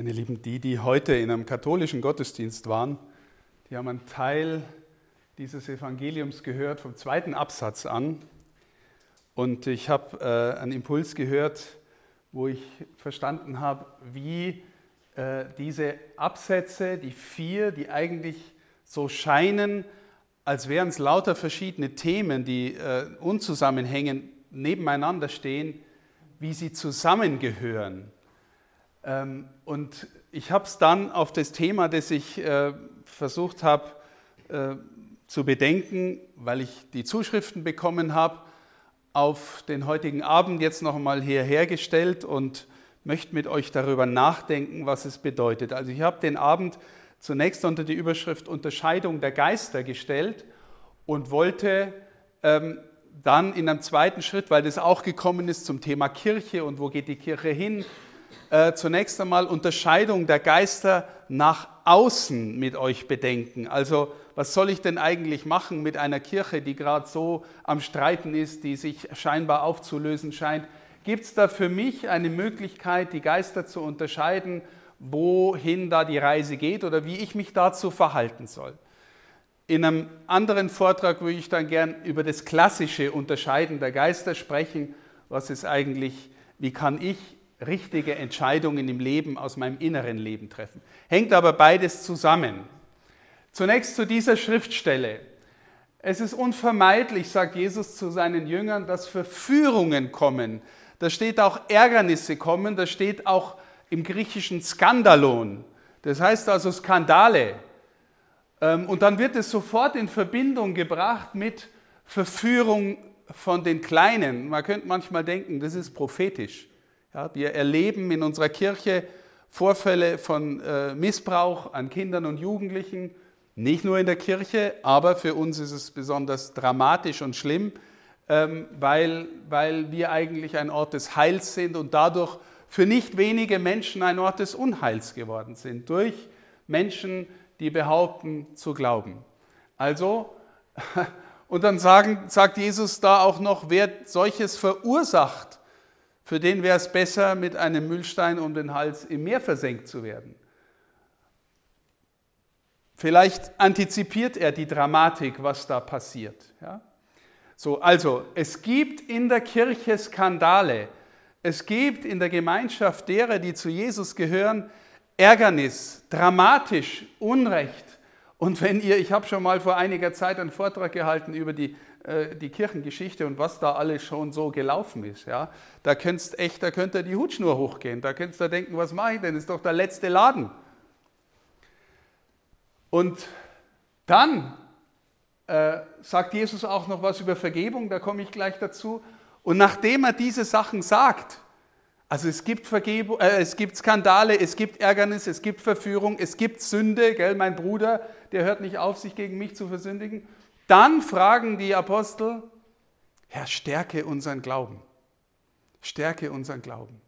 Meine Lieben, die, die heute in einem katholischen Gottesdienst waren, die haben einen Teil dieses Evangeliums gehört vom zweiten Absatz an. Und ich habe äh, einen Impuls gehört, wo ich verstanden habe, wie äh, diese Absätze, die vier, die eigentlich so scheinen, als wären es lauter verschiedene Themen, die äh, unzusammenhängen, nebeneinander stehen, wie sie zusammengehören. Ähm, und ich habe es dann auf das Thema, das ich äh, versucht habe äh, zu bedenken, weil ich die Zuschriften bekommen habe, auf den heutigen Abend jetzt noch einmal hierher gestellt und möchte mit euch darüber nachdenken, was es bedeutet. Also ich habe den Abend zunächst unter die Überschrift Unterscheidung der Geister gestellt und wollte ähm, dann in einem zweiten Schritt, weil das auch gekommen ist zum Thema Kirche und wo geht die Kirche hin, äh, zunächst einmal Unterscheidung der Geister nach außen mit euch bedenken. Also was soll ich denn eigentlich machen mit einer Kirche, die gerade so am Streiten ist, die sich scheinbar aufzulösen scheint? Gibt es da für mich eine Möglichkeit, die Geister zu unterscheiden, wohin da die Reise geht oder wie ich mich dazu verhalten soll? In einem anderen Vortrag würde ich dann gern über das klassische Unterscheiden der Geister sprechen. Was ist eigentlich, wie kann ich richtige Entscheidungen im Leben aus meinem inneren Leben treffen. Hängt aber beides zusammen. Zunächst zu dieser Schriftstelle. Es ist unvermeidlich, sagt Jesus zu seinen Jüngern, dass Verführungen kommen. Da steht auch Ärgernisse kommen, da steht auch im griechischen Skandalon. Das heißt also Skandale. Ähm, und dann wird es sofort in Verbindung gebracht mit Verführung von den Kleinen. Man könnte manchmal denken, das ist prophetisch. Ja, wir erleben in unserer Kirche Vorfälle von äh, Missbrauch an Kindern und Jugendlichen, nicht nur in der Kirche, aber für uns ist es besonders dramatisch und schlimm, ähm, weil, weil wir eigentlich ein Ort des Heils sind und dadurch für nicht wenige Menschen ein Ort des Unheils geworden sind, durch Menschen, die behaupten zu glauben. Also, und dann sagen, sagt Jesus da auch noch, wer solches verursacht, für den wäre es besser, mit einem Müllstein um den Hals im Meer versenkt zu werden. Vielleicht antizipiert er die Dramatik, was da passiert. Ja? So, also, es gibt in der Kirche Skandale. Es gibt in der Gemeinschaft derer, die zu Jesus gehören, Ärgernis, dramatisch, Unrecht. Und wenn ihr, ich habe schon mal vor einiger Zeit einen Vortrag gehalten über die äh, die Kirchengeschichte und was da alles schon so gelaufen ist. Ja? Da könntest echt, da könnte die Hutschnur hochgehen. Da könntest du denken, was mache ich denn? Das ist doch der letzte Laden. Und dann äh, sagt Jesus auch noch was über Vergebung, da komme ich gleich dazu. Und nachdem er diese Sachen sagt, also es gibt, Vergebung, äh, es gibt Skandale, es gibt Ärgernis, es gibt Verführung, es gibt Sünde, gell, mein Bruder, der hört nicht auf, sich gegen mich zu versündigen. Dann fragen die Apostel, Herr, stärke unseren Glauben. Stärke unseren Glauben.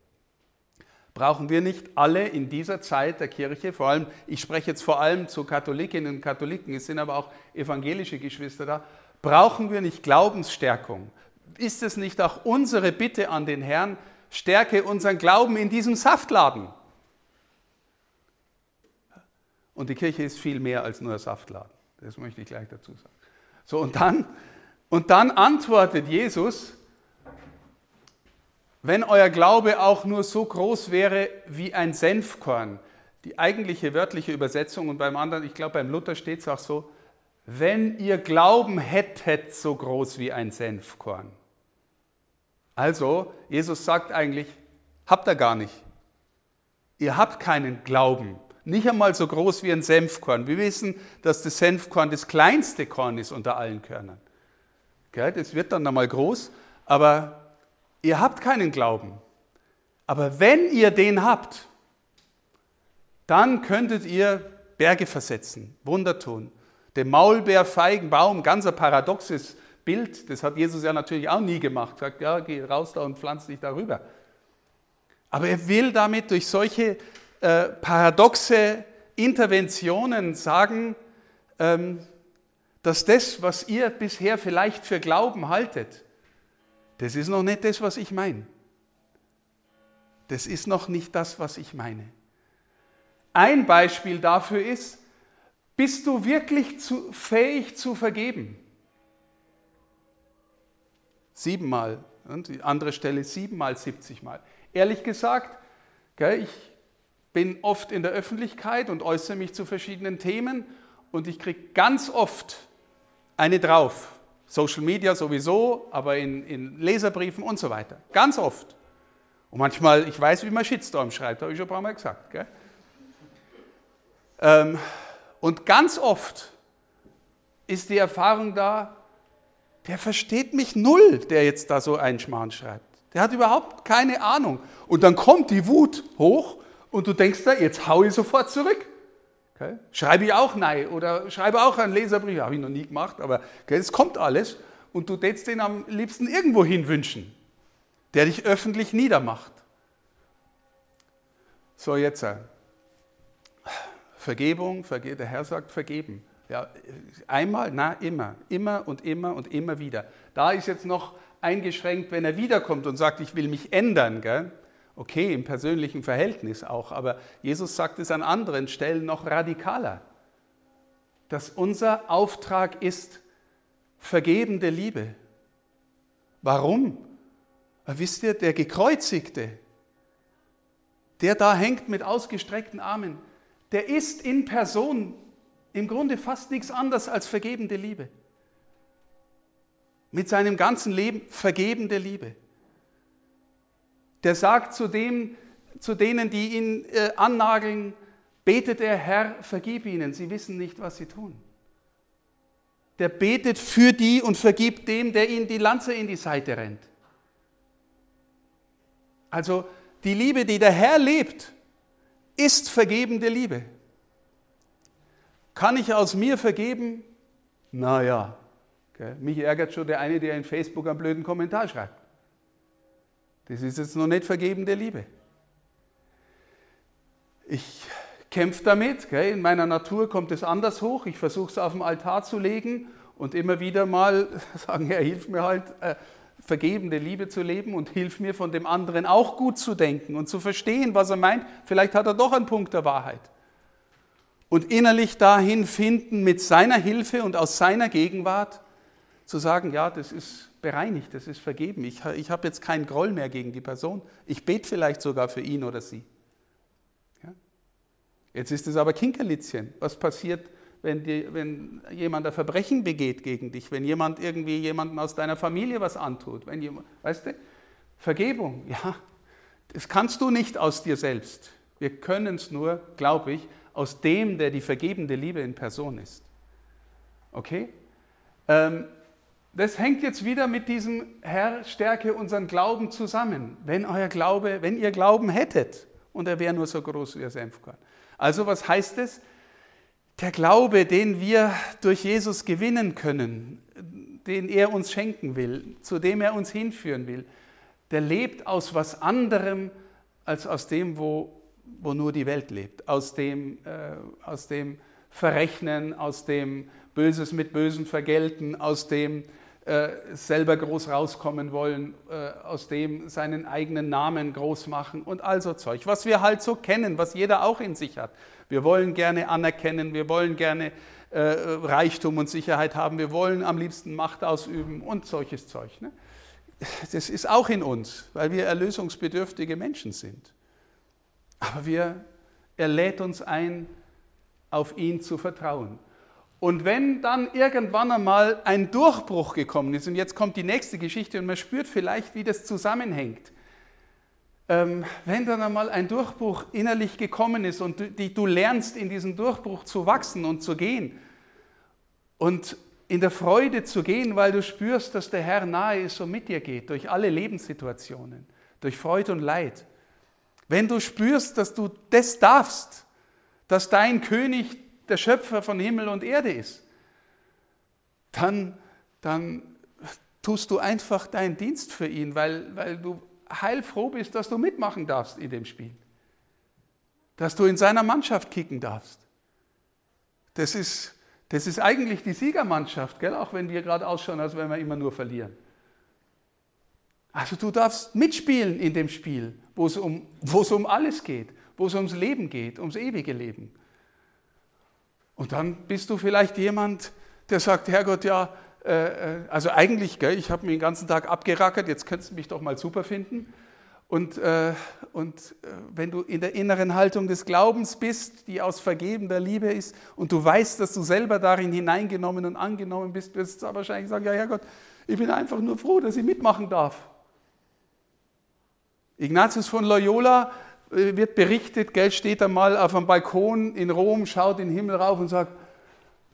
Brauchen wir nicht alle in dieser Zeit der Kirche, vor allem, ich spreche jetzt vor allem zu Katholikinnen und Katholiken, es sind aber auch evangelische Geschwister da, brauchen wir nicht Glaubensstärkung? Ist es nicht auch unsere Bitte an den Herrn, stärke unseren Glauben in diesem Saftladen? Und die Kirche ist viel mehr als nur ein Saftladen. Das möchte ich gleich dazu sagen. So, und dann, und dann antwortet Jesus, wenn euer Glaube auch nur so groß wäre wie ein Senfkorn, die eigentliche wörtliche Übersetzung und beim anderen, ich glaube beim Luther steht es auch so, wenn ihr Glauben hättet so groß wie ein Senfkorn. Also, Jesus sagt eigentlich, habt ihr gar nicht. Ihr habt keinen Glauben. Nicht einmal so groß wie ein Senfkorn. Wir wissen, dass das Senfkorn das kleinste Korn ist unter allen Körnern. Das wird dann einmal groß, aber ihr habt keinen Glauben. Aber wenn ihr den habt, dann könntet ihr Berge versetzen, Wunder tun. Der Maulbeerfeigenbaum, ganz ein paradoxes Bild, das hat Jesus ja natürlich auch nie gemacht. Sagt, ja, geh raus da und pflanz dich darüber. Aber er will damit durch solche äh, paradoxe Interventionen sagen, ähm, dass das, was ihr bisher vielleicht für Glauben haltet, das ist noch nicht das, was ich meine. Das ist noch nicht das, was ich meine. Ein Beispiel dafür ist, bist du wirklich zu, fähig zu vergeben? Siebenmal. Und die andere Stelle siebenmal, siebzigmal. Ehrlich gesagt, gell, ich bin oft in der Öffentlichkeit und äußere mich zu verschiedenen Themen und ich kriege ganz oft eine drauf. Social Media sowieso, aber in, in Leserbriefen und so weiter. Ganz oft. Und manchmal, ich weiß, wie man Shitstorm schreibt, habe ich schon ein paar Mal gesagt. Ähm, und ganz oft ist die Erfahrung da, der versteht mich null, der jetzt da so einen Schmarrn schreibt. Der hat überhaupt keine Ahnung. Und dann kommt die Wut hoch und du denkst da, jetzt hau ich sofort zurück. Okay? Schreibe ich auch Nein oder schreibe auch einen Leserbrief, habe ich noch nie gemacht, aber okay, es kommt alles und du tätst den am liebsten irgendwo hin wünschen der dich öffentlich niedermacht. So, jetzt. Äh, Vergebung, verge der Herr sagt vergeben. Ja, einmal, na, immer, immer und immer und immer wieder. Da ist jetzt noch eingeschränkt, wenn er wiederkommt und sagt, ich will mich ändern. Gell? Okay, im persönlichen Verhältnis auch, aber Jesus sagt es an anderen Stellen noch radikaler, dass unser Auftrag ist vergebende Liebe. Warum? Wisst ihr, der Gekreuzigte, der da hängt mit ausgestreckten Armen, der ist in Person im Grunde fast nichts anderes als vergebende Liebe. Mit seinem ganzen Leben vergebende Liebe. Der sagt zu, dem, zu denen, die ihn äh, annageln, betet er, Herr, vergib ihnen, sie wissen nicht, was sie tun. Der betet für die und vergibt dem, der ihnen die Lanze in die Seite rennt. Also die Liebe, die der Herr lebt, ist vergebende Liebe. Kann ich aus mir vergeben? Naja, okay. mich ärgert schon der eine, der in Facebook einen blöden Kommentar schreibt. Das ist jetzt noch nicht vergebende Liebe. Ich kämpfe damit, okay. in meiner Natur kommt es anders hoch, ich versuche es auf dem Altar zu legen und immer wieder mal sagen, Herr, hilf mir halt, äh, vergebende Liebe zu leben und hilf mir von dem anderen auch gut zu denken und zu verstehen, was er meint. Vielleicht hat er doch einen Punkt der Wahrheit. Und innerlich dahin finden, mit seiner Hilfe und aus seiner Gegenwart zu sagen, ja, das ist bereinigt, das ist vergeben. Ich, ich habe jetzt keinen Groll mehr gegen die Person. Ich bete vielleicht sogar für ihn oder sie. Ja? Jetzt ist es aber Kinkerlitzchen. Was passiert, wenn, die, wenn jemand ein Verbrechen begeht gegen dich, wenn jemand irgendwie jemanden aus deiner Familie was antut, wenn jemand, weißt du, Vergebung, ja, das kannst du nicht aus dir selbst. Wir können es nur, glaube ich, aus dem, der die vergebende Liebe in Person ist. Okay? Ähm, das hängt jetzt wieder mit diesem Herr, stärke unseren Glauben zusammen. Wenn euer Glaube, wenn ihr Glauben hättet, und er wäre nur so groß wie ein Senfkorn. Also was heißt es? Der Glaube, den wir durch Jesus gewinnen können, den er uns schenken will, zu dem er uns hinführen will, der lebt aus was anderem als aus dem, wo, wo nur die Welt lebt. Aus dem, äh, aus dem Verrechnen, aus dem Böses mit Bösen vergelten, aus dem selber groß rauskommen wollen, äh, aus dem seinen eigenen Namen groß machen und all so Zeug, was wir halt so kennen, was jeder auch in sich hat. Wir wollen gerne anerkennen, wir wollen gerne äh, Reichtum und Sicherheit haben, wir wollen am liebsten Macht ausüben und solches Zeug. Ne? Das ist auch in uns, weil wir erlösungsbedürftige Menschen sind. Aber wir, er lädt uns ein, auf ihn zu vertrauen. Und wenn dann irgendwann einmal ein Durchbruch gekommen ist, und jetzt kommt die nächste Geschichte und man spürt vielleicht, wie das zusammenhängt, ähm, wenn dann einmal ein Durchbruch innerlich gekommen ist und du, die, du lernst in diesem Durchbruch zu wachsen und zu gehen und in der Freude zu gehen, weil du spürst, dass der Herr nahe ist und mit dir geht, durch alle Lebenssituationen, durch Freude und Leid. Wenn du spürst, dass du das darfst, dass dein König der Schöpfer von Himmel und Erde ist, dann, dann tust du einfach deinen Dienst für ihn, weil, weil du heilfroh bist, dass du mitmachen darfst in dem Spiel. Dass du in seiner Mannschaft kicken darfst. Das ist, das ist eigentlich die Siegermannschaft, gell? auch wenn wir gerade ausschauen, als wenn wir immer nur verlieren. Also du darfst mitspielen in dem Spiel, wo es um, wo es um alles geht, wo es ums Leben geht, ums ewige Leben. Und dann bist du vielleicht jemand, der sagt, Herrgott, ja, äh, äh also eigentlich, gell, ich habe mich den ganzen Tag abgerackert, jetzt könntest du mich doch mal super finden. Und, äh, und äh, wenn du in der inneren Haltung des Glaubens bist, die aus vergebender Liebe ist, und du weißt, dass du selber darin hineingenommen und angenommen bist, wirst du wahrscheinlich sagen, ja Herrgott, ich bin einfach nur froh, dass ich mitmachen darf. Ignatius von Loyola wird berichtet, Geld steht einmal auf einem Balkon in Rom, schaut in den Himmel rauf und sagt,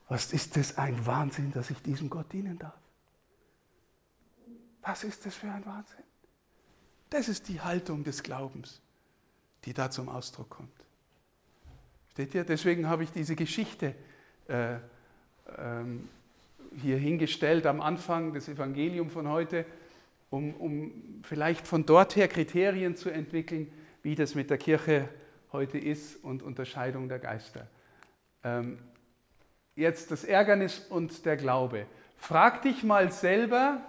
was ist das ein Wahnsinn, dass ich diesem Gott dienen darf? Was ist das für ein Wahnsinn? Das ist die Haltung des Glaubens, die da zum Ausdruck kommt. Steht ihr? Deswegen habe ich diese Geschichte äh, ähm, hier hingestellt am Anfang des Evangeliums von heute, um, um vielleicht von dort her Kriterien zu entwickeln, wie das mit der Kirche heute ist und Unterscheidung der Geister. Ähm, jetzt das Ärgernis und der Glaube. Frag dich mal selber,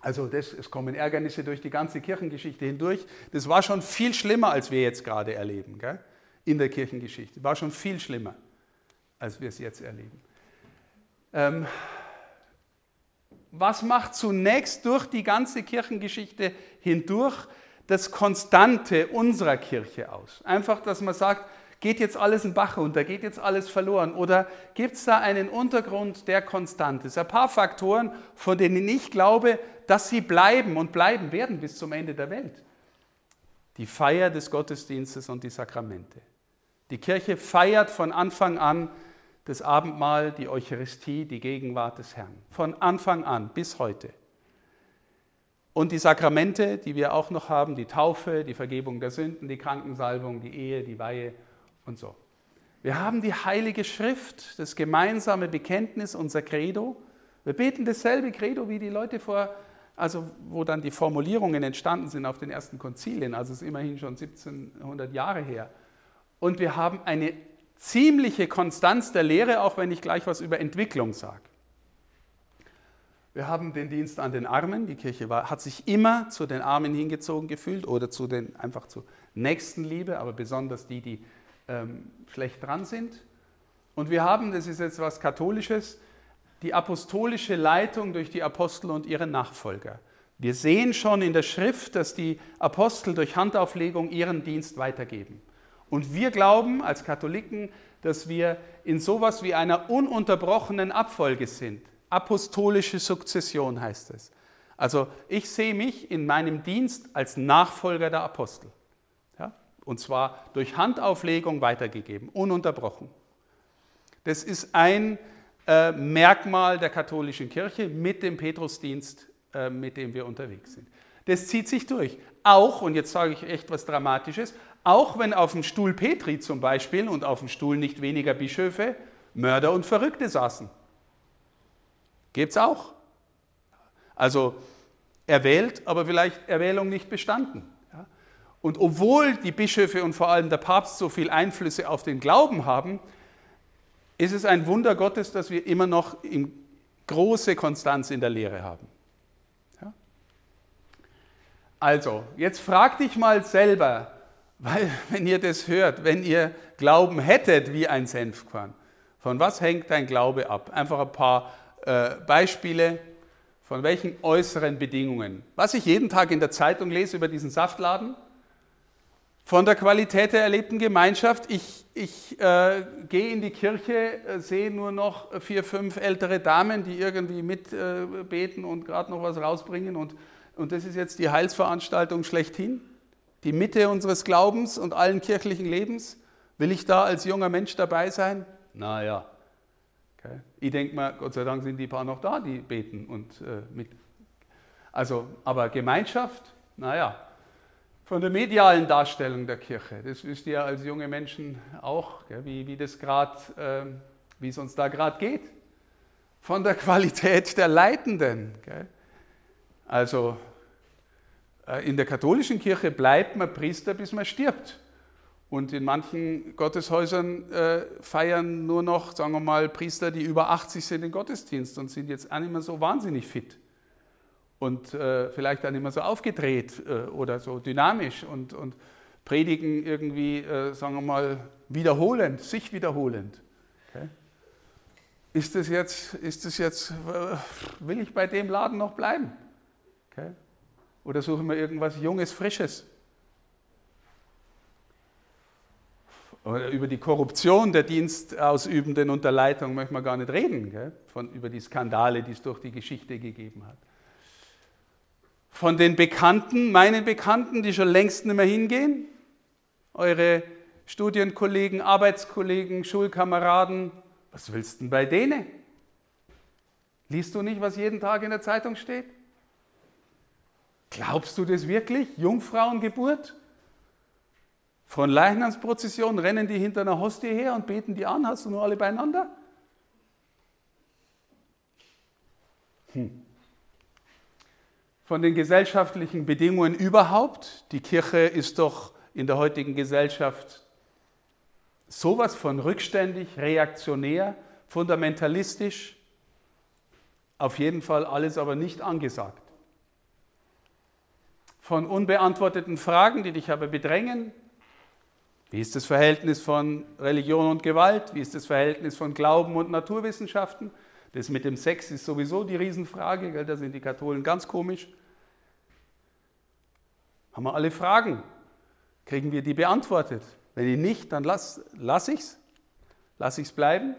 also das, es kommen Ärgernisse durch die ganze Kirchengeschichte hindurch. Das war schon viel schlimmer, als wir jetzt gerade erleben, gell? in der Kirchengeschichte. War schon viel schlimmer, als wir es jetzt erleben. Ähm, was macht zunächst durch die ganze Kirchengeschichte hindurch das Konstante unserer Kirche aus? Einfach, dass man sagt, geht jetzt alles in Bach runter, geht jetzt alles verloren? Oder gibt es da einen Untergrund, der konstant ist? Ein paar Faktoren, von denen ich glaube, dass sie bleiben und bleiben werden bis zum Ende der Welt. Die Feier des Gottesdienstes und die Sakramente. Die Kirche feiert von Anfang an das Abendmahl, die Eucharistie, die Gegenwart des Herrn. Von Anfang an bis heute. Und die Sakramente, die wir auch noch haben, die Taufe, die Vergebung der Sünden, die Krankensalbung, die Ehe, die Weihe und so. Wir haben die Heilige Schrift, das gemeinsame Bekenntnis, unser Credo. Wir beten dasselbe Credo wie die Leute vor also wo dann die Formulierungen entstanden sind auf den ersten Konzilien, also es ist immerhin schon 1700 Jahre her. Und wir haben eine ziemliche Konstanz der Lehre, auch wenn ich gleich was über Entwicklung sage. Wir haben den Dienst an den Armen. Die Kirche war, hat sich immer zu den Armen hingezogen gefühlt oder zu den, einfach zur Nächstenliebe, aber besonders die, die ähm, schlecht dran sind. Und wir haben, das ist jetzt was Katholisches, die apostolische Leitung durch die Apostel und ihre Nachfolger. Wir sehen schon in der Schrift, dass die Apostel durch Handauflegung ihren Dienst weitergeben. Und wir glauben als Katholiken, dass wir in sowas wie einer ununterbrochenen Abfolge sind. Apostolische Sukzession heißt es. Also ich sehe mich in meinem Dienst als Nachfolger der Apostel. Ja? Und zwar durch Handauflegung weitergegeben, ununterbrochen. Das ist ein äh, Merkmal der katholischen Kirche mit dem Petrusdienst, äh, mit dem wir unterwegs sind. Das zieht sich durch. Auch, und jetzt sage ich echt was Dramatisches, auch wenn auf dem Stuhl Petri zum Beispiel und auf dem Stuhl nicht weniger Bischöfe Mörder und Verrückte saßen. Gibt es auch. Also erwählt, aber vielleicht Erwählung nicht bestanden. Und obwohl die Bischöfe und vor allem der Papst so viel Einflüsse auf den Glauben haben, ist es ein Wunder Gottes, dass wir immer noch große Konstanz in der Lehre haben. Also, jetzt frag dich mal selber, weil wenn ihr das hört, wenn ihr Glauben hättet wie ein Senfkorn, von was hängt dein Glaube ab? Einfach ein paar äh, Beispiele, von welchen äußeren Bedingungen. Was ich jeden Tag in der Zeitung lese über diesen Saftladen, von der Qualität der erlebten Gemeinschaft. Ich, ich äh, gehe in die Kirche, äh, sehe nur noch vier, fünf ältere Damen, die irgendwie mitbeten äh, und gerade noch was rausbringen. Und, und das ist jetzt die Heilsveranstaltung schlechthin, die Mitte unseres Glaubens und allen kirchlichen Lebens. Will ich da als junger Mensch dabei sein? Naja. Okay. Ich denke mal, Gott sei Dank sind die paar noch da, die beten und äh, mit. Also, aber Gemeinschaft, naja, von der medialen Darstellung der Kirche. Das wisst ihr als junge Menschen auch, gell, wie, wie, das grad, äh, wie es uns da gerade geht. Von der Qualität der Leitenden. Gell. Also äh, in der katholischen Kirche bleibt man Priester, bis man stirbt. Und in manchen Gotteshäusern äh, feiern nur noch, sagen wir mal, Priester, die über 80 sind, den Gottesdienst und sind jetzt auch nicht mehr so wahnsinnig fit und äh, vielleicht dann immer so aufgedreht äh, oder so dynamisch und, und predigen irgendwie, äh, sagen wir mal, wiederholend, sich wiederholend. Okay. Ist das jetzt, ist das jetzt, äh, will ich bei dem Laden noch bleiben? Okay. Oder suchen wir irgendwas Junges, Frisches? Oder über die Korruption der Dienstausübenden unter Leitung möchten wir gar nicht reden, gell? Von, über die Skandale, die es durch die Geschichte gegeben hat. Von den Bekannten, meinen Bekannten, die schon längst nicht mehr hingehen, eure Studienkollegen, Arbeitskollegen, Schulkameraden, was willst du denn bei denen? Liest du nicht, was jeden Tag in der Zeitung steht? Glaubst du das wirklich? Jungfrauengeburt? Von Leichnamsprozession rennen die hinter einer Hostie her und beten die an. Hast du nur alle beieinander? Hm. Von den gesellschaftlichen Bedingungen überhaupt. Die Kirche ist doch in der heutigen Gesellschaft sowas von rückständig, reaktionär, fundamentalistisch. Auf jeden Fall alles aber nicht angesagt. Von unbeantworteten Fragen, die dich aber bedrängen, wie ist das Verhältnis von Religion und Gewalt? Wie ist das Verhältnis von Glauben und Naturwissenschaften? Das mit dem Sex ist sowieso die Riesenfrage, gell? da sind die Katholen ganz komisch. Haben wir alle Fragen? Kriegen wir die beantwortet? Wenn die nicht, dann lass, lass ich's. Lass ich's bleiben.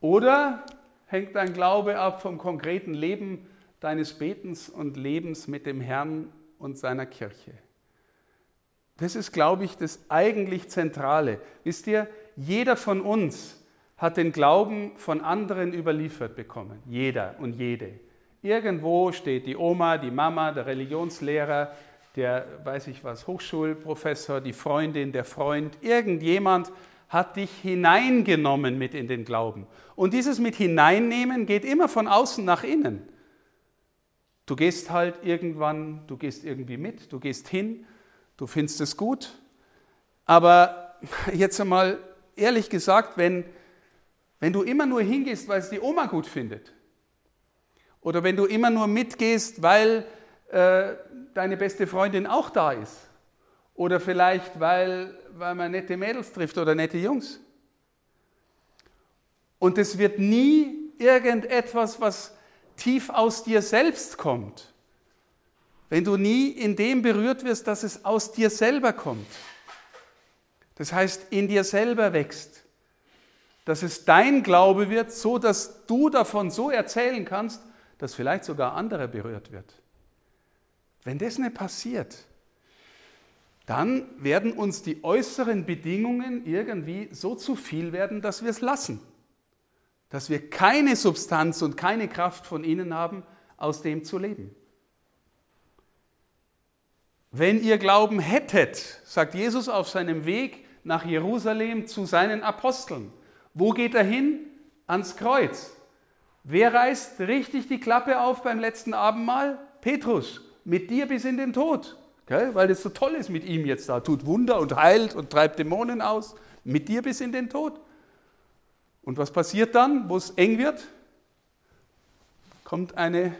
Oder hängt dein Glaube ab vom konkreten Leben deines Betens und Lebens mit dem Herrn und seiner Kirche? Das ist, glaube ich, das eigentlich Zentrale. Wisst ihr, jeder von uns hat den Glauben von anderen überliefert bekommen. Jeder und jede. Irgendwo steht die Oma, die Mama, der Religionslehrer, der, weiß ich was, Hochschulprofessor, die Freundin, der Freund. Irgendjemand hat dich hineingenommen mit in den Glauben. Und dieses mit hineinnehmen geht immer von außen nach innen. Du gehst halt irgendwann, du gehst irgendwie mit, du gehst hin du findest es gut. Aber jetzt einmal ehrlich gesagt, wenn, wenn du immer nur hingehst, weil es die Oma gut findet, oder wenn du immer nur mitgehst, weil äh, deine beste Freundin auch da ist, oder vielleicht weil, weil man nette Mädels trifft oder nette Jungs. Und es wird nie irgendetwas, was tief aus dir selbst kommt wenn du nie in dem berührt wirst, dass es aus dir selber kommt. Das heißt, in dir selber wächst. Dass es dein Glaube wird, so dass du davon so erzählen kannst, dass vielleicht sogar andere berührt wird. Wenn das nicht passiert, dann werden uns die äußeren Bedingungen irgendwie so zu viel werden, dass wir es lassen. Dass wir keine Substanz und keine Kraft von innen haben, aus dem zu leben. Wenn ihr Glauben hättet, sagt Jesus auf seinem Weg nach Jerusalem zu seinen Aposteln. Wo geht er hin? Ans Kreuz. Wer reißt richtig die Klappe auf beim letzten Abendmahl? Petrus. Mit dir bis in den Tod. Okay? Weil das so toll ist mit ihm jetzt da. Tut Wunder und heilt und treibt Dämonen aus. Mit dir bis in den Tod. Und was passiert dann, wo es eng wird? Kommt eine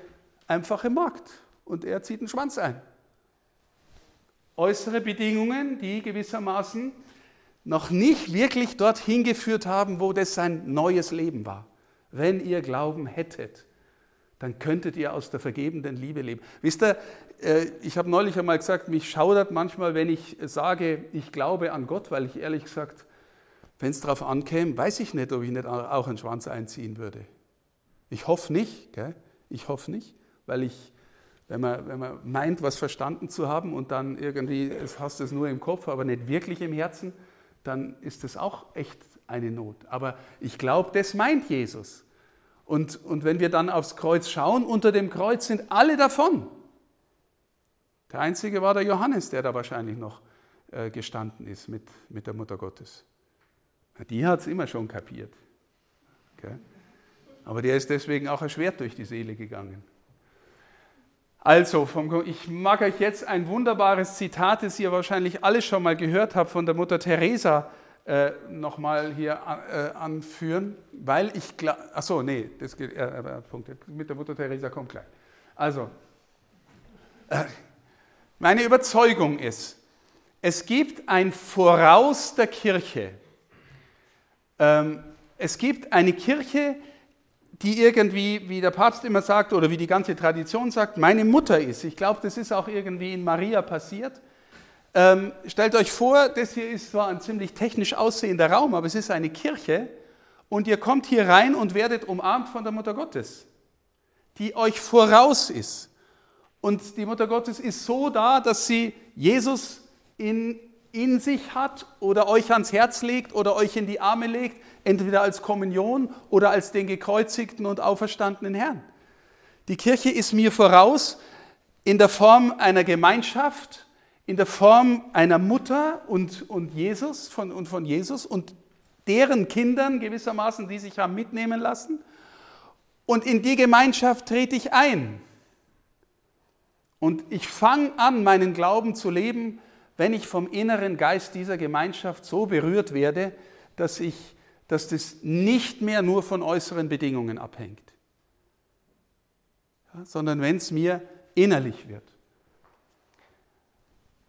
einfache Magd und er zieht den Schwanz ein äußere Bedingungen, die gewissermaßen noch nicht wirklich dorthin geführt haben, wo das sein neues Leben war. Wenn ihr Glauben hättet, dann könntet ihr aus der vergebenden Liebe leben. Wisst ihr, äh, ich habe neulich einmal gesagt, mich schaudert manchmal, wenn ich sage, ich glaube an Gott, weil ich ehrlich gesagt, wenn es darauf ankäme, weiß ich nicht, ob ich nicht auch einen Schwanz einziehen würde. Ich hoffe nicht, gell? ich hoffe nicht, weil ich wenn man, wenn man meint, was verstanden zu haben und dann irgendwie hast du es nur im Kopf, aber nicht wirklich im Herzen, dann ist das auch echt eine Not. Aber ich glaube, das meint Jesus. Und, und wenn wir dann aufs Kreuz schauen, unter dem Kreuz sind alle davon. Der einzige war der Johannes, der da wahrscheinlich noch äh, gestanden ist mit, mit der Mutter Gottes. Die hat es immer schon kapiert. Okay? Aber der ist deswegen auch erschwert durch die Seele gegangen. Also, ich mag euch jetzt ein wunderbares Zitat, das ihr wahrscheinlich alle schon mal gehört habt, von der Mutter Teresa äh, nochmal hier äh, anführen, weil ich glaube, achso, nee, das geht, äh, Punkt, mit der Mutter Teresa kommt gleich. Also, äh, Meine Überzeugung ist, es gibt ein Voraus der Kirche. Ähm, es gibt eine Kirche, die irgendwie, wie der Papst immer sagt oder wie die ganze Tradition sagt, meine Mutter ist. Ich glaube, das ist auch irgendwie in Maria passiert. Ähm, stellt euch vor, das hier ist zwar ein ziemlich technisch aussehender Raum, aber es ist eine Kirche und ihr kommt hier rein und werdet umarmt von der Mutter Gottes, die euch voraus ist. Und die Mutter Gottes ist so da, dass sie Jesus in, in sich hat oder euch ans Herz legt oder euch in die Arme legt, entweder als Kommunion oder als den gekreuzigten und auferstandenen Herrn. Die Kirche ist mir voraus in der Form einer Gemeinschaft, in der Form einer Mutter und, und Jesus von, und von Jesus und deren Kindern gewissermaßen, die sich haben mitnehmen lassen. Und in die Gemeinschaft trete ich ein. Und ich fange an, meinen Glauben zu leben, wenn ich vom inneren Geist dieser Gemeinschaft so berührt werde, dass, ich, dass das nicht mehr nur von äußeren Bedingungen abhängt, sondern wenn es mir innerlich wird.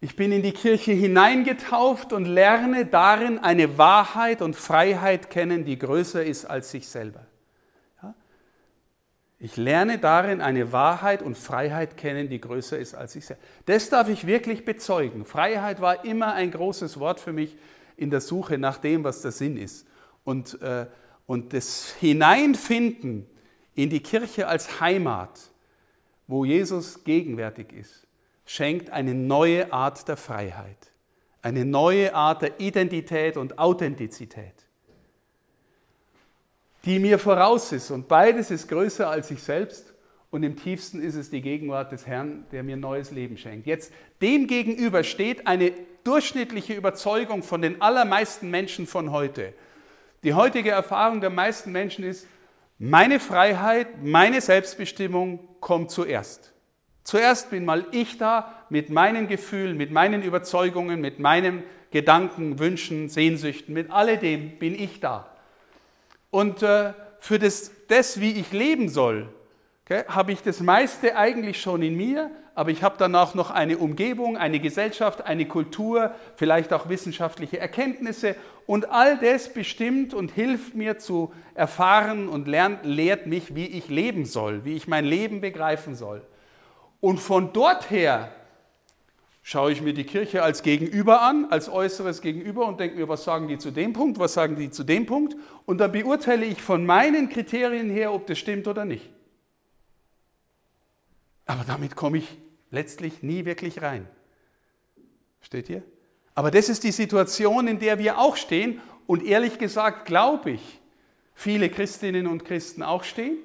Ich bin in die Kirche hineingetauft und lerne darin eine Wahrheit und Freiheit kennen, die größer ist als sich selber. Ich lerne darin eine Wahrheit und Freiheit kennen, die größer ist als ich selbst. Das darf ich wirklich bezeugen. Freiheit war immer ein großes Wort für mich in der Suche nach dem, was der Sinn ist. Und, äh, und das Hineinfinden in die Kirche als Heimat, wo Jesus gegenwärtig ist, schenkt eine neue Art der Freiheit, eine neue Art der Identität und Authentizität die mir voraus ist. Und beides ist größer als ich selbst. Und im tiefsten ist es die Gegenwart des Herrn, der mir neues Leben schenkt. Jetzt dem gegenüber steht eine durchschnittliche Überzeugung von den allermeisten Menschen von heute. Die heutige Erfahrung der meisten Menschen ist, meine Freiheit, meine Selbstbestimmung kommt zuerst. Zuerst bin mal ich da mit meinen Gefühlen, mit meinen Überzeugungen, mit meinen Gedanken, Wünschen, Sehnsüchten, mit alledem bin ich da. Und äh, für das, das, wie ich leben soll, okay, habe ich das meiste eigentlich schon in mir, aber ich habe danach noch eine Umgebung, eine Gesellschaft, eine Kultur, vielleicht auch wissenschaftliche Erkenntnisse und all das bestimmt und hilft mir zu erfahren und lernt, lehrt mich, wie ich leben soll, wie ich mein Leben begreifen soll. Und von dort her schaue ich mir die Kirche als Gegenüber an, als äußeres Gegenüber und denke mir, was sagen die zu dem Punkt, was sagen die zu dem Punkt und dann beurteile ich von meinen Kriterien her, ob das stimmt oder nicht. Aber damit komme ich letztlich nie wirklich rein. Steht ihr? Aber das ist die Situation, in der wir auch stehen und ehrlich gesagt glaube ich, viele Christinnen und Christen auch stehen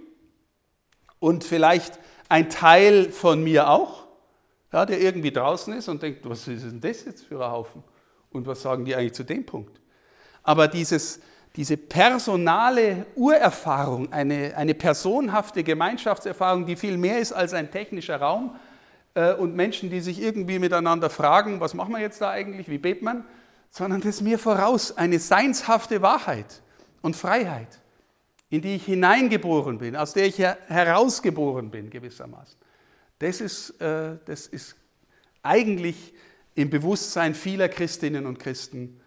und vielleicht ein Teil von mir auch ja, der irgendwie draußen ist und denkt, was ist denn das jetzt für ein Haufen? Und was sagen die eigentlich zu dem Punkt? Aber dieses, diese personale Urerfahrung, eine, eine personhafte Gemeinschaftserfahrung, die viel mehr ist als ein technischer Raum äh, und Menschen, die sich irgendwie miteinander fragen, was machen wir jetzt da eigentlich, wie betet man, sondern das mir voraus eine seinshafte Wahrheit und Freiheit, in die ich hineingeboren bin, aus der ich herausgeboren bin gewissermaßen. Das ist, äh, das ist eigentlich im Bewusstsein vieler Christinnen und Christen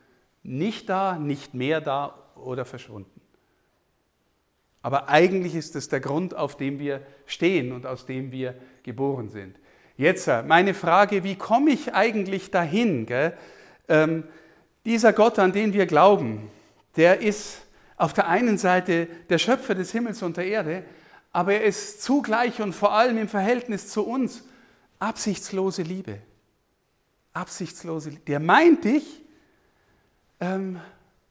nicht da, nicht mehr da oder verschwunden. Aber eigentlich ist es der Grund, auf dem wir stehen und aus dem wir geboren sind. Jetzt meine Frage, wie komme ich eigentlich dahin? Ähm, dieser Gott, an den wir glauben, der ist auf der einen Seite der Schöpfer des Himmels und der Erde, aber er ist zugleich und vor allem im Verhältnis zu uns absichtslose Liebe. Absichtslose Liebe. Der meint dich, ähm,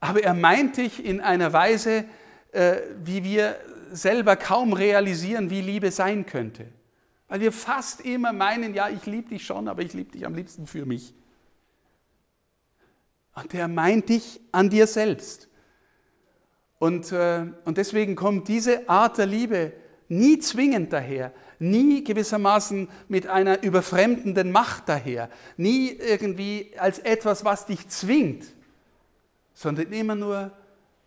aber er meint dich in einer Weise, äh, wie wir selber kaum realisieren, wie Liebe sein könnte. Weil wir fast immer meinen, ja, ich liebe dich schon, aber ich liebe dich am liebsten für mich. Und er meint dich an dir selbst. Und, äh, und deswegen kommt diese Art der Liebe nie zwingend daher, nie gewissermaßen mit einer überfremdenden Macht daher, nie irgendwie als etwas, was dich zwingt, sondern immer nur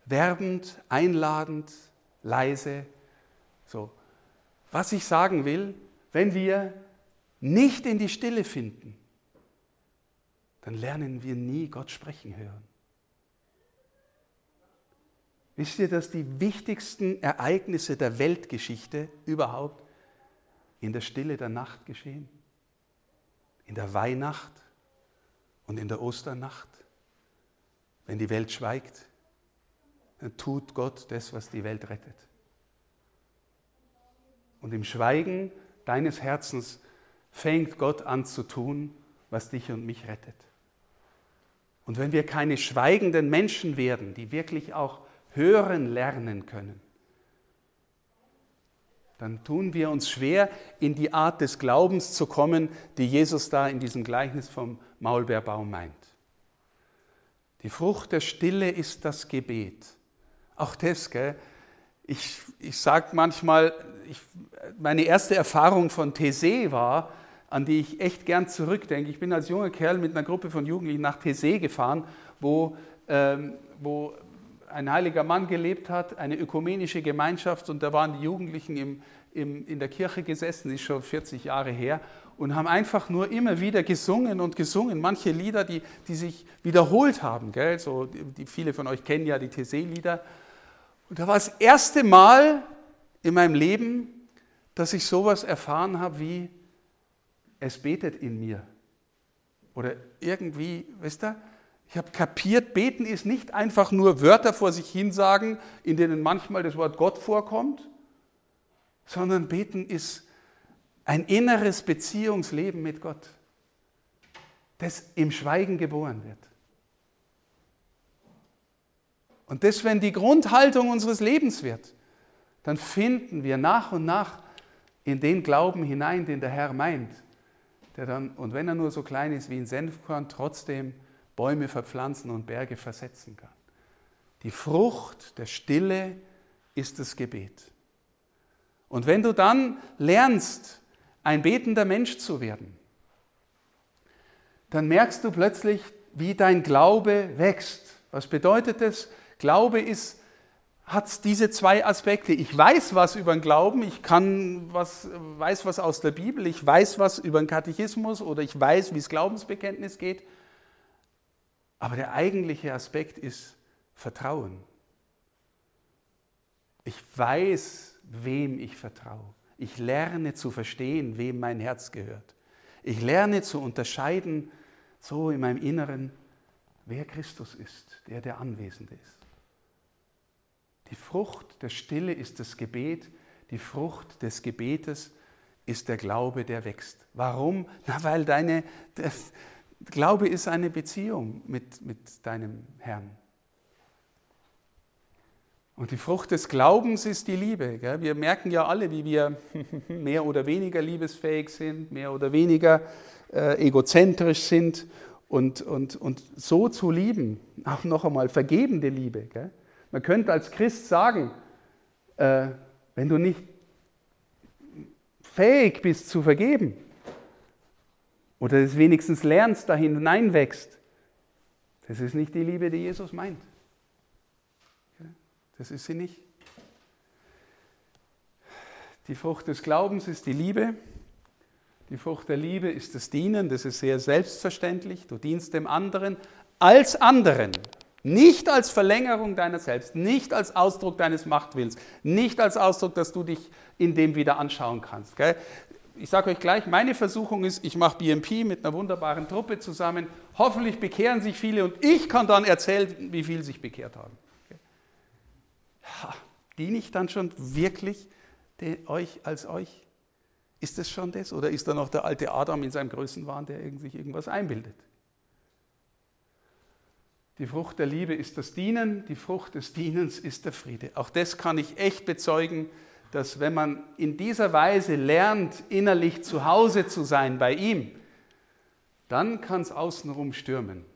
werbend, einladend, leise. So. Was ich sagen will, wenn wir nicht in die Stille finden, dann lernen wir nie Gott sprechen hören. Wisst ihr, dass die wichtigsten Ereignisse der Weltgeschichte überhaupt in der Stille der Nacht geschehen? In der Weihnacht und in der Osternacht? Wenn die Welt schweigt, dann tut Gott das, was die Welt rettet. Und im Schweigen deines Herzens fängt Gott an zu tun, was dich und mich rettet. Und wenn wir keine schweigenden Menschen werden, die wirklich auch hören lernen können, dann tun wir uns schwer, in die Art des Glaubens zu kommen, die Jesus da in diesem Gleichnis vom Maulbeerbaum meint. Die Frucht der Stille ist das Gebet. Auch das, gell? Ich, ich sage manchmal, ich, meine erste Erfahrung von Thésée war, an die ich echt gern zurückdenke. Ich bin als junger Kerl mit einer Gruppe von Jugendlichen nach Thésée gefahren, wo, ähm, wo ein heiliger Mann gelebt hat, eine ökumenische Gemeinschaft und da waren die Jugendlichen im, im, in der Kirche gesessen, ist schon 40 Jahre her, und haben einfach nur immer wieder gesungen und gesungen. Manche Lieder, die, die sich wiederholt haben. Gell? So, die, viele von euch kennen ja die Thésée-Lieder. Und da war das erste Mal in meinem Leben, dass ich sowas erfahren habe wie, es betet in mir. Oder irgendwie, weißt du, ich habe kapiert, beten ist nicht einfach nur Wörter vor sich hin sagen, in denen manchmal das Wort Gott vorkommt, sondern beten ist ein inneres Beziehungsleben mit Gott, das im Schweigen geboren wird. Und das, wenn die Grundhaltung unseres Lebens wird, dann finden wir nach und nach in den Glauben hinein, den der Herr meint, der dann, und wenn er nur so klein ist wie ein Senfkorn, trotzdem Bäume verpflanzen und Berge versetzen kann. Die Frucht der Stille ist das Gebet. Und wenn du dann lernst, ein betender Mensch zu werden, dann merkst du plötzlich, wie dein Glaube wächst. Was bedeutet es? Glaube ist, hat diese zwei Aspekte. Ich weiß was über den Glauben, ich kann was, weiß was aus der Bibel, ich weiß was über den Katechismus oder ich weiß, wie das Glaubensbekenntnis geht. Aber der eigentliche Aspekt ist Vertrauen. Ich weiß, wem ich vertraue. Ich lerne zu verstehen, wem mein Herz gehört. Ich lerne zu unterscheiden, so in meinem Inneren, wer Christus ist, der der Anwesende ist. Die Frucht der Stille ist das Gebet, die Frucht des Gebetes ist der Glaube, der wächst. Warum? Na, weil deine, Glaube ist eine Beziehung mit, mit deinem Herrn. Und die Frucht des Glaubens ist die Liebe. Gell? Wir merken ja alle, wie wir mehr oder weniger liebesfähig sind, mehr oder weniger äh, egozentrisch sind. Und, und, und so zu lieben, auch noch einmal vergebende Liebe. Gell? Man könnte als Christ sagen, äh, wenn du nicht fähig bist zu vergeben oder es wenigstens lernst, da hineinwächst, das ist nicht die Liebe, die Jesus meint. Das ist sie nicht. Die Frucht des Glaubens ist die Liebe. Die Frucht der Liebe ist das Dienen. Das ist sehr selbstverständlich. Du dienst dem anderen als anderen. Nicht als Verlängerung deiner selbst, nicht als Ausdruck deines Machtwillens, nicht als Ausdruck, dass du dich in dem wieder anschauen kannst. Gell? Ich sage euch gleich, meine Versuchung ist, ich mache BMP mit einer wunderbaren Truppe zusammen. Hoffentlich bekehren sich viele und ich kann dann erzählen, wie viele sich bekehrt haben. Diene ich dann schon wirklich euch als euch? Ist das schon das? Oder ist da noch der alte Adam in seinem Größenwahn, der sich irgendwas einbildet? Die Frucht der Liebe ist das Dienen, die Frucht des Dienens ist der Friede. Auch das kann ich echt bezeugen, dass wenn man in dieser Weise lernt, innerlich zu Hause zu sein bei ihm, dann kann es außenrum stürmen.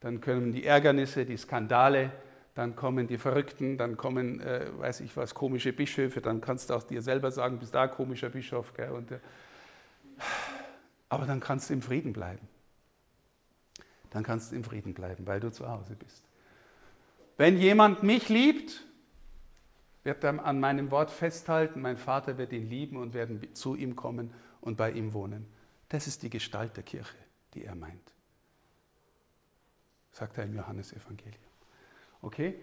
Dann können die Ärgernisse, die Skandale, dann kommen die Verrückten, dann kommen, äh, weiß ich was, komische Bischöfe, dann kannst du auch dir selber sagen, bist da komischer Bischof. Gell? Und, äh, aber dann kannst du im Frieden bleiben dann kannst du im Frieden bleiben, weil du zu Hause bist. Wenn jemand mich liebt, wird er an meinem Wort festhalten, mein Vater wird ihn lieben und werden zu ihm kommen und bei ihm wohnen. Das ist die Gestalt der Kirche, die er meint. sagt er im Johannesevangelium. Okay?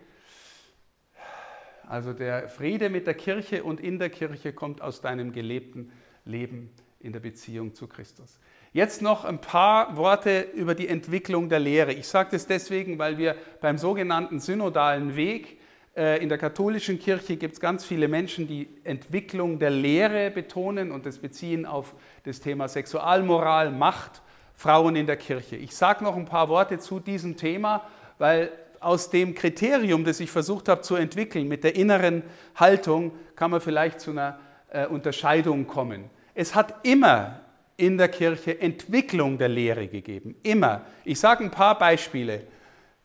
Also der Friede mit der Kirche und in der Kirche kommt aus deinem gelebten Leben in der Beziehung zu Christus. Jetzt noch ein paar Worte über die Entwicklung der Lehre. Ich sage das deswegen, weil wir beim sogenannten synodalen Weg äh, in der katholischen Kirche gibt es ganz viele Menschen, die Entwicklung der Lehre betonen und das beziehen auf das Thema Sexualmoral, Macht, Frauen in der Kirche. Ich sage noch ein paar Worte zu diesem Thema, weil aus dem Kriterium, das ich versucht habe zu entwickeln, mit der inneren Haltung, kann man vielleicht zu einer äh, Unterscheidung kommen. Es hat immer in der Kirche Entwicklung der Lehre gegeben. Immer. Ich sage ein paar Beispiele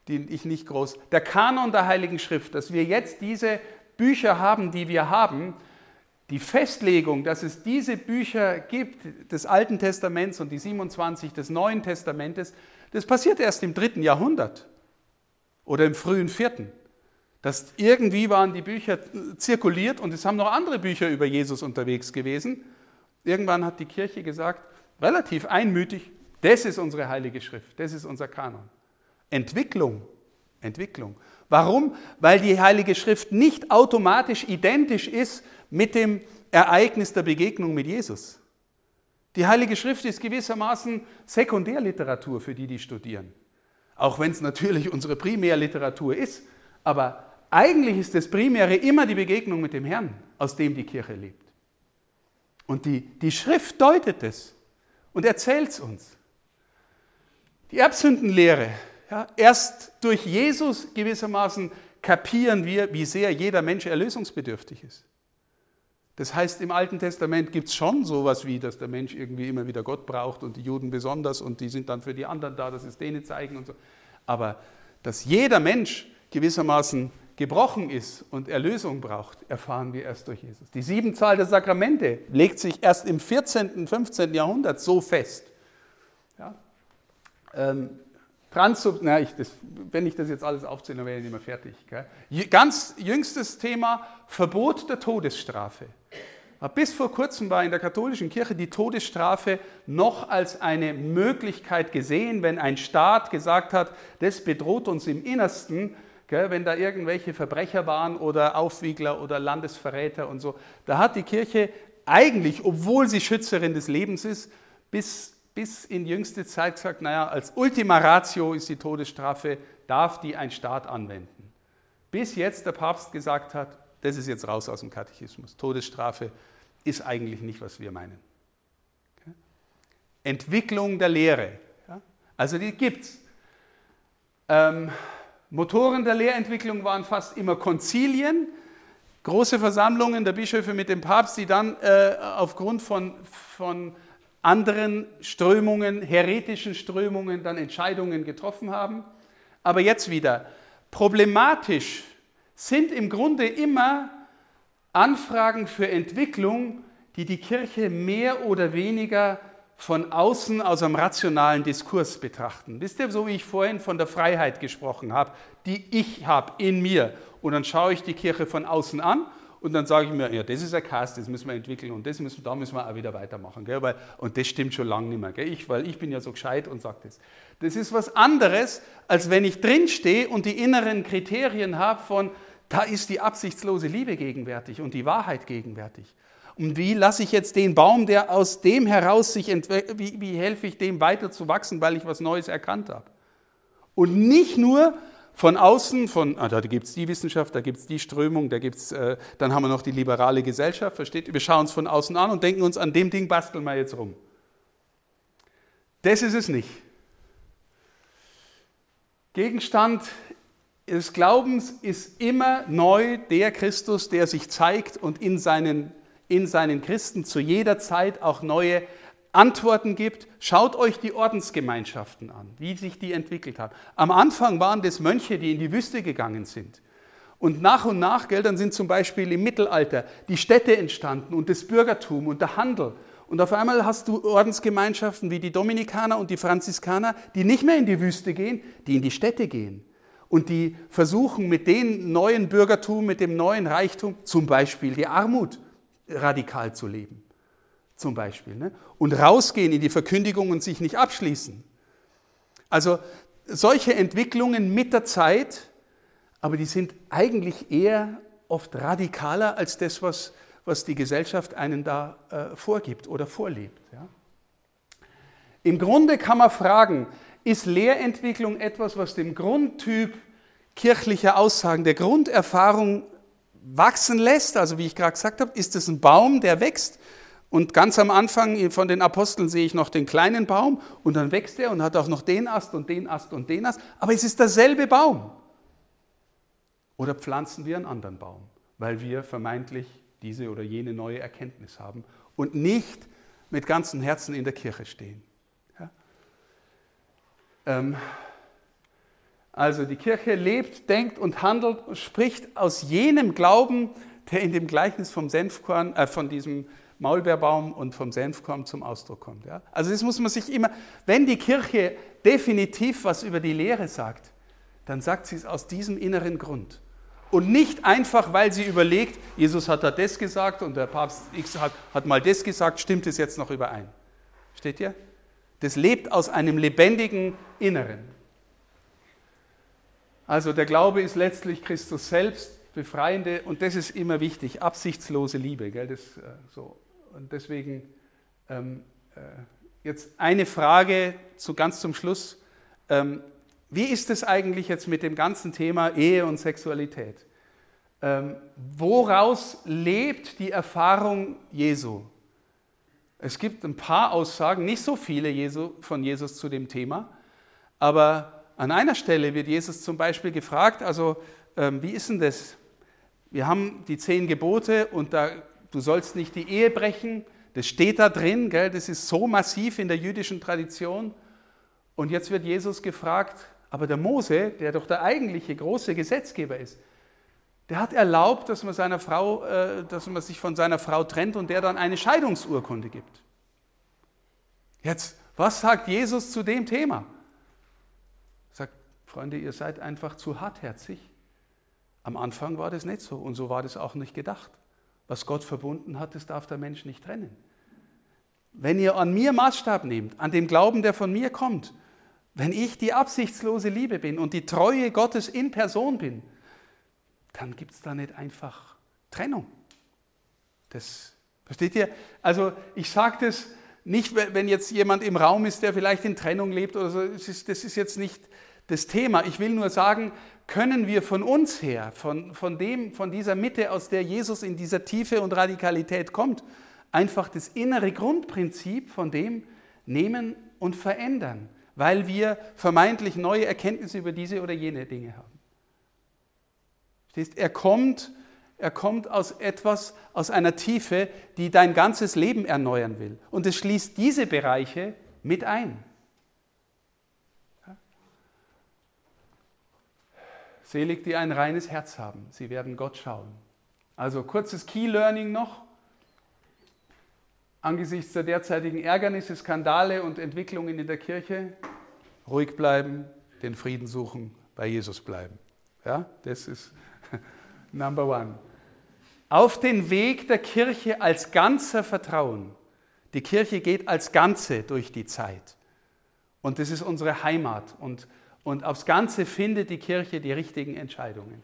die ich nicht groß. Der Kanon der Heiligen Schrift, dass wir jetzt diese Bücher haben, die wir haben, die Festlegung, dass es diese Bücher gibt, des Alten Testaments und die 27 des Neuen Testamentes, das passiert erst im dritten Jahrhundert oder im frühen vierten. Das irgendwie waren die Bücher zirkuliert und es haben noch andere Bücher über Jesus unterwegs gewesen. Irgendwann hat die Kirche gesagt, relativ einmütig, das ist unsere Heilige Schrift, das ist unser Kanon. Entwicklung. Entwicklung. Warum? Weil die Heilige Schrift nicht automatisch identisch ist mit dem Ereignis der Begegnung mit Jesus. Die Heilige Schrift ist gewissermaßen Sekundärliteratur für die, die studieren. Auch wenn es natürlich unsere Primärliteratur ist. Aber eigentlich ist das Primäre immer die Begegnung mit dem Herrn, aus dem die Kirche lebt. Und die, die Schrift deutet es und erzählt es uns. Die Erbsündenlehre ja, erst durch Jesus gewissermaßen kapieren wir, wie sehr jeder Mensch erlösungsbedürftig ist. Das heißt, im Alten Testament gibt es schon sowas wie, dass der Mensch irgendwie immer wieder Gott braucht und die Juden besonders und die sind dann für die anderen da, dass es denen zeigen und so. Aber dass jeder Mensch gewissermaßen gebrochen ist und Erlösung braucht, erfahren wir erst durch Jesus. Die Siebenzahl der Sakramente legt sich erst im 14., 15. Jahrhundert so fest. Ja? Ähm, Transsub na, ich, das, wenn ich das jetzt alles aufzähle, dann wäre ich nicht mehr fertig. Gell? Ganz jüngstes Thema, Verbot der Todesstrafe. Bis vor kurzem war in der katholischen Kirche die Todesstrafe noch als eine Möglichkeit gesehen, wenn ein Staat gesagt hat, das bedroht uns im Innersten, gell, wenn da irgendwelche Verbrecher waren oder Aufwiegler oder Landesverräter und so. Da hat die Kirche eigentlich, obwohl sie Schützerin des Lebens ist, bis bis in jüngste Zeit gesagt, naja, als Ultima Ratio ist die Todesstrafe, darf die ein Staat anwenden. Bis jetzt der Papst gesagt hat, das ist jetzt raus aus dem Katechismus. Todesstrafe ist eigentlich nicht, was wir meinen. Okay? Entwicklung der Lehre. Ja? Also die gibt es. Ähm, Motoren der Lehrentwicklung waren fast immer Konzilien, große Versammlungen der Bischöfe mit dem Papst, die dann äh, aufgrund von, von anderen Strömungen, heretischen Strömungen dann Entscheidungen getroffen haben. Aber jetzt wieder, problematisch sind im Grunde immer Anfragen für Entwicklung, die die Kirche mehr oder weniger von außen aus einem rationalen Diskurs betrachten. Wisst ihr, so wie ich vorhin von der Freiheit gesprochen habe, die ich habe in mir. Und dann schaue ich die Kirche von außen an und dann sage ich mir, ja, das ist ein Cast, das müssen wir entwickeln und das müssen, da müssen wir auch wieder weitermachen. Gell? Weil, und das stimmt schon lange nicht mehr, gell? Ich, weil ich bin ja so gescheit und sage das. Das ist was anderes, als wenn ich drinstehe und die inneren Kriterien habe von, da ist die absichtslose Liebe gegenwärtig und die Wahrheit gegenwärtig. Und wie lasse ich jetzt den Baum, der aus dem heraus sich entwickelt, wie, wie helfe ich dem weiter zu wachsen, weil ich was Neues erkannt habe? Und nicht nur, von außen, von, ah, da gibt es die Wissenschaft, da gibt es die Strömung, da gibt's, äh, dann haben wir noch die liberale Gesellschaft, versteht ihr? Wir schauen uns von außen an und denken uns, an dem Ding basteln wir jetzt rum. Das ist es nicht. Gegenstand des Glaubens ist immer neu der Christus, der sich zeigt und in seinen, in seinen Christen zu jeder Zeit auch neue Antworten gibt. Schaut euch die Ordensgemeinschaften an, wie sich die entwickelt haben. Am Anfang waren das Mönche, die in die Wüste gegangen sind. Und nach und nach, gell, dann sind zum Beispiel im Mittelalter die Städte entstanden und das Bürgertum und der Handel. Und auf einmal hast du Ordensgemeinschaften wie die Dominikaner und die Franziskaner, die nicht mehr in die Wüste gehen, die in die Städte gehen. Und die versuchen mit dem neuen Bürgertum, mit dem neuen Reichtum, zum Beispiel die Armut radikal zu leben zum Beispiel. Ne? Und rausgehen in die Verkündigung und sich nicht abschließen. Also solche Entwicklungen mit der Zeit, aber die sind eigentlich eher oft radikaler als das, was, was die Gesellschaft einen da äh, vorgibt oder vorlebt. Ja? Im Grunde kann man fragen, ist Lehrentwicklung etwas, was dem Grundtyp kirchlicher Aussagen, der Grunderfahrung wachsen lässt? Also wie ich gerade gesagt habe, ist es ein Baum, der wächst? Und ganz am Anfang von den Aposteln sehe ich noch den kleinen Baum und dann wächst er und hat auch noch den Ast und den Ast und den Ast. Aber es ist derselbe Baum. Oder pflanzen wir einen anderen Baum, weil wir vermeintlich diese oder jene neue Erkenntnis haben und nicht mit ganzem Herzen in der Kirche stehen. Ja? Ähm, also die Kirche lebt, denkt und handelt und spricht aus jenem Glauben, der in dem Gleichnis vom Senfkorn, äh, von diesem Maulbeerbaum und vom Senfkorn zum Ausdruck kommt. Ja? Also das muss man sich immer, wenn die Kirche definitiv was über die Lehre sagt, dann sagt sie es aus diesem inneren Grund. Und nicht einfach, weil sie überlegt, Jesus hat da das gesagt und der Papst X hat, hat mal das gesagt, stimmt es jetzt noch überein? Steht ihr? Das lebt aus einem lebendigen Inneren. Also der Glaube ist letztlich Christus selbst, befreiende, und das ist immer wichtig, absichtslose Liebe. Gell? Das, äh, so. Und deswegen ähm, äh, jetzt eine Frage zu, ganz zum Schluss. Ähm, wie ist es eigentlich jetzt mit dem ganzen Thema Ehe und Sexualität? Ähm, woraus lebt die Erfahrung Jesu? Es gibt ein paar Aussagen, nicht so viele Jesu, von Jesus zu dem Thema, aber an einer Stelle wird Jesus zum Beispiel gefragt, also ähm, wie ist denn das? Wir haben die zehn Gebote und da, du sollst nicht die Ehe brechen, das steht da drin, gell? das ist so massiv in der jüdischen Tradition. Und jetzt wird Jesus gefragt, aber der Mose, der doch der eigentliche große Gesetzgeber ist, der hat erlaubt, dass man, seiner Frau, äh, dass man sich von seiner Frau trennt und der dann eine Scheidungsurkunde gibt. Jetzt, was sagt Jesus zu dem Thema? Sagt, Freunde, ihr seid einfach zu hartherzig. Am Anfang war das nicht so und so war das auch nicht gedacht. Was Gott verbunden hat, das darf der Mensch nicht trennen. Wenn ihr an mir Maßstab nehmt, an dem Glauben, der von mir kommt, wenn ich die absichtslose Liebe bin und die Treue Gottes in Person bin, dann gibt es da nicht einfach Trennung. Das, versteht ihr? Also ich sage das nicht, wenn jetzt jemand im Raum ist, der vielleicht in Trennung lebt oder so, das ist, das ist jetzt nicht das Thema. Ich will nur sagen, können wir von uns her, von, von, dem, von dieser Mitte, aus der Jesus in dieser Tiefe und Radikalität kommt, einfach das innere Grundprinzip von dem nehmen und verändern weil wir vermeintlich neue Erkenntnisse über diese oder jene Dinge haben. Er kommt, er kommt aus etwas, aus einer Tiefe, die dein ganzes Leben erneuern will. Und es schließt diese Bereiche mit ein. Selig, die ein reines Herz haben, sie werden Gott schauen. Also kurzes Key Learning noch. Angesichts der derzeitigen Ärgernisse, Skandale und Entwicklungen in der Kirche ruhig bleiben, den Frieden suchen, bei Jesus bleiben. Ja, das ist Number one. Auf den Weg der Kirche als Ganzer vertrauen. Die Kirche geht als Ganze durch die Zeit. Und das ist unsere Heimat. Und, und aufs Ganze findet die Kirche die richtigen Entscheidungen.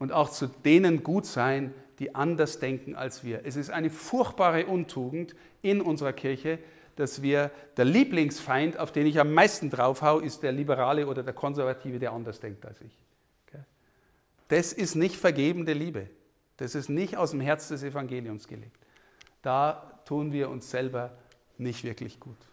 Und auch zu denen gut sein, die anders denken als wir. Es ist eine furchtbare Untugend in unserer Kirche, dass wir, der Lieblingsfeind, auf den ich am meisten draufhau, ist der Liberale oder der Konservative, der anders denkt als ich. Das ist nicht vergebende Liebe. Das ist nicht aus dem Herz des Evangeliums gelebt. Da tun wir uns selber nicht wirklich gut.